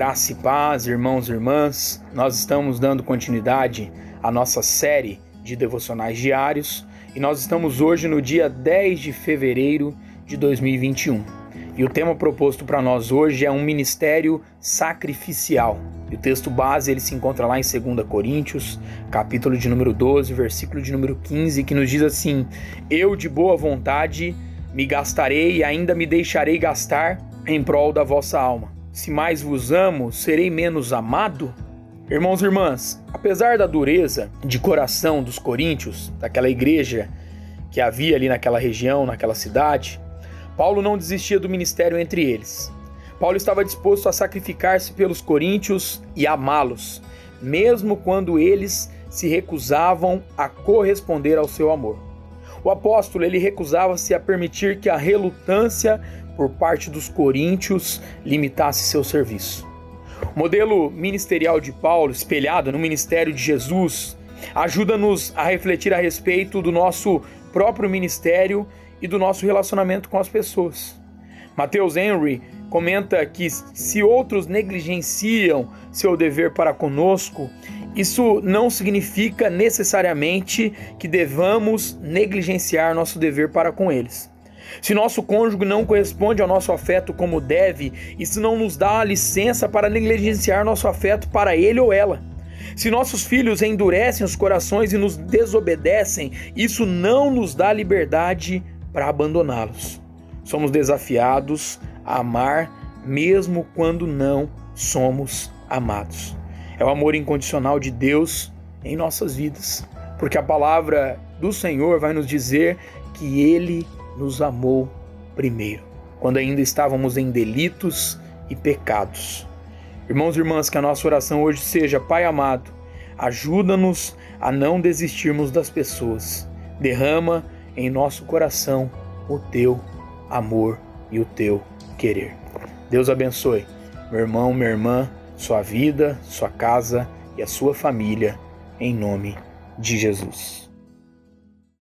Graça e paz, irmãos e irmãs. Nós estamos dando continuidade à nossa série de devocionais diários e nós estamos hoje no dia 10 de fevereiro de 2021. E o tema proposto para nós hoje é um ministério sacrificial. E o texto base ele se encontra lá em 2 Coríntios, capítulo de número 12, versículo de número 15, que nos diz assim: Eu de boa vontade me gastarei e ainda me deixarei gastar em prol da vossa alma se mais vos amo, serei menos amado? Irmãos e irmãs, apesar da dureza de coração dos coríntios, daquela igreja que havia ali naquela região, naquela cidade, Paulo não desistia do ministério entre eles. Paulo estava disposto a sacrificar-se pelos coríntios e amá-los, mesmo quando eles se recusavam a corresponder ao seu amor. O apóstolo ele recusava-se a permitir que a relutância por parte dos coríntios limitasse seu serviço. O modelo ministerial de Paulo, espelhado no ministério de Jesus, ajuda-nos a refletir a respeito do nosso próprio ministério e do nosso relacionamento com as pessoas. Mateus Henry comenta que se outros negligenciam seu dever para conosco, isso não significa necessariamente que devamos negligenciar nosso dever para com eles. Se nosso cônjuge não corresponde ao nosso afeto como deve, isso não nos dá licença para negligenciar nosso afeto para ele ou ela. Se nossos filhos endurecem os corações e nos desobedecem, isso não nos dá liberdade para abandoná-los. Somos desafiados a amar mesmo quando não somos amados. É o amor incondicional de Deus em nossas vidas, porque a palavra do Senhor vai nos dizer que Ele nos amou primeiro, quando ainda estávamos em delitos e pecados. Irmãos e irmãs, que a nossa oração hoje seja: Pai amado, ajuda-nos a não desistirmos das pessoas. Derrama em nosso coração o teu amor e o teu querer. Deus abençoe, meu irmão, minha irmã, sua vida, sua casa e a sua família, em nome de Jesus.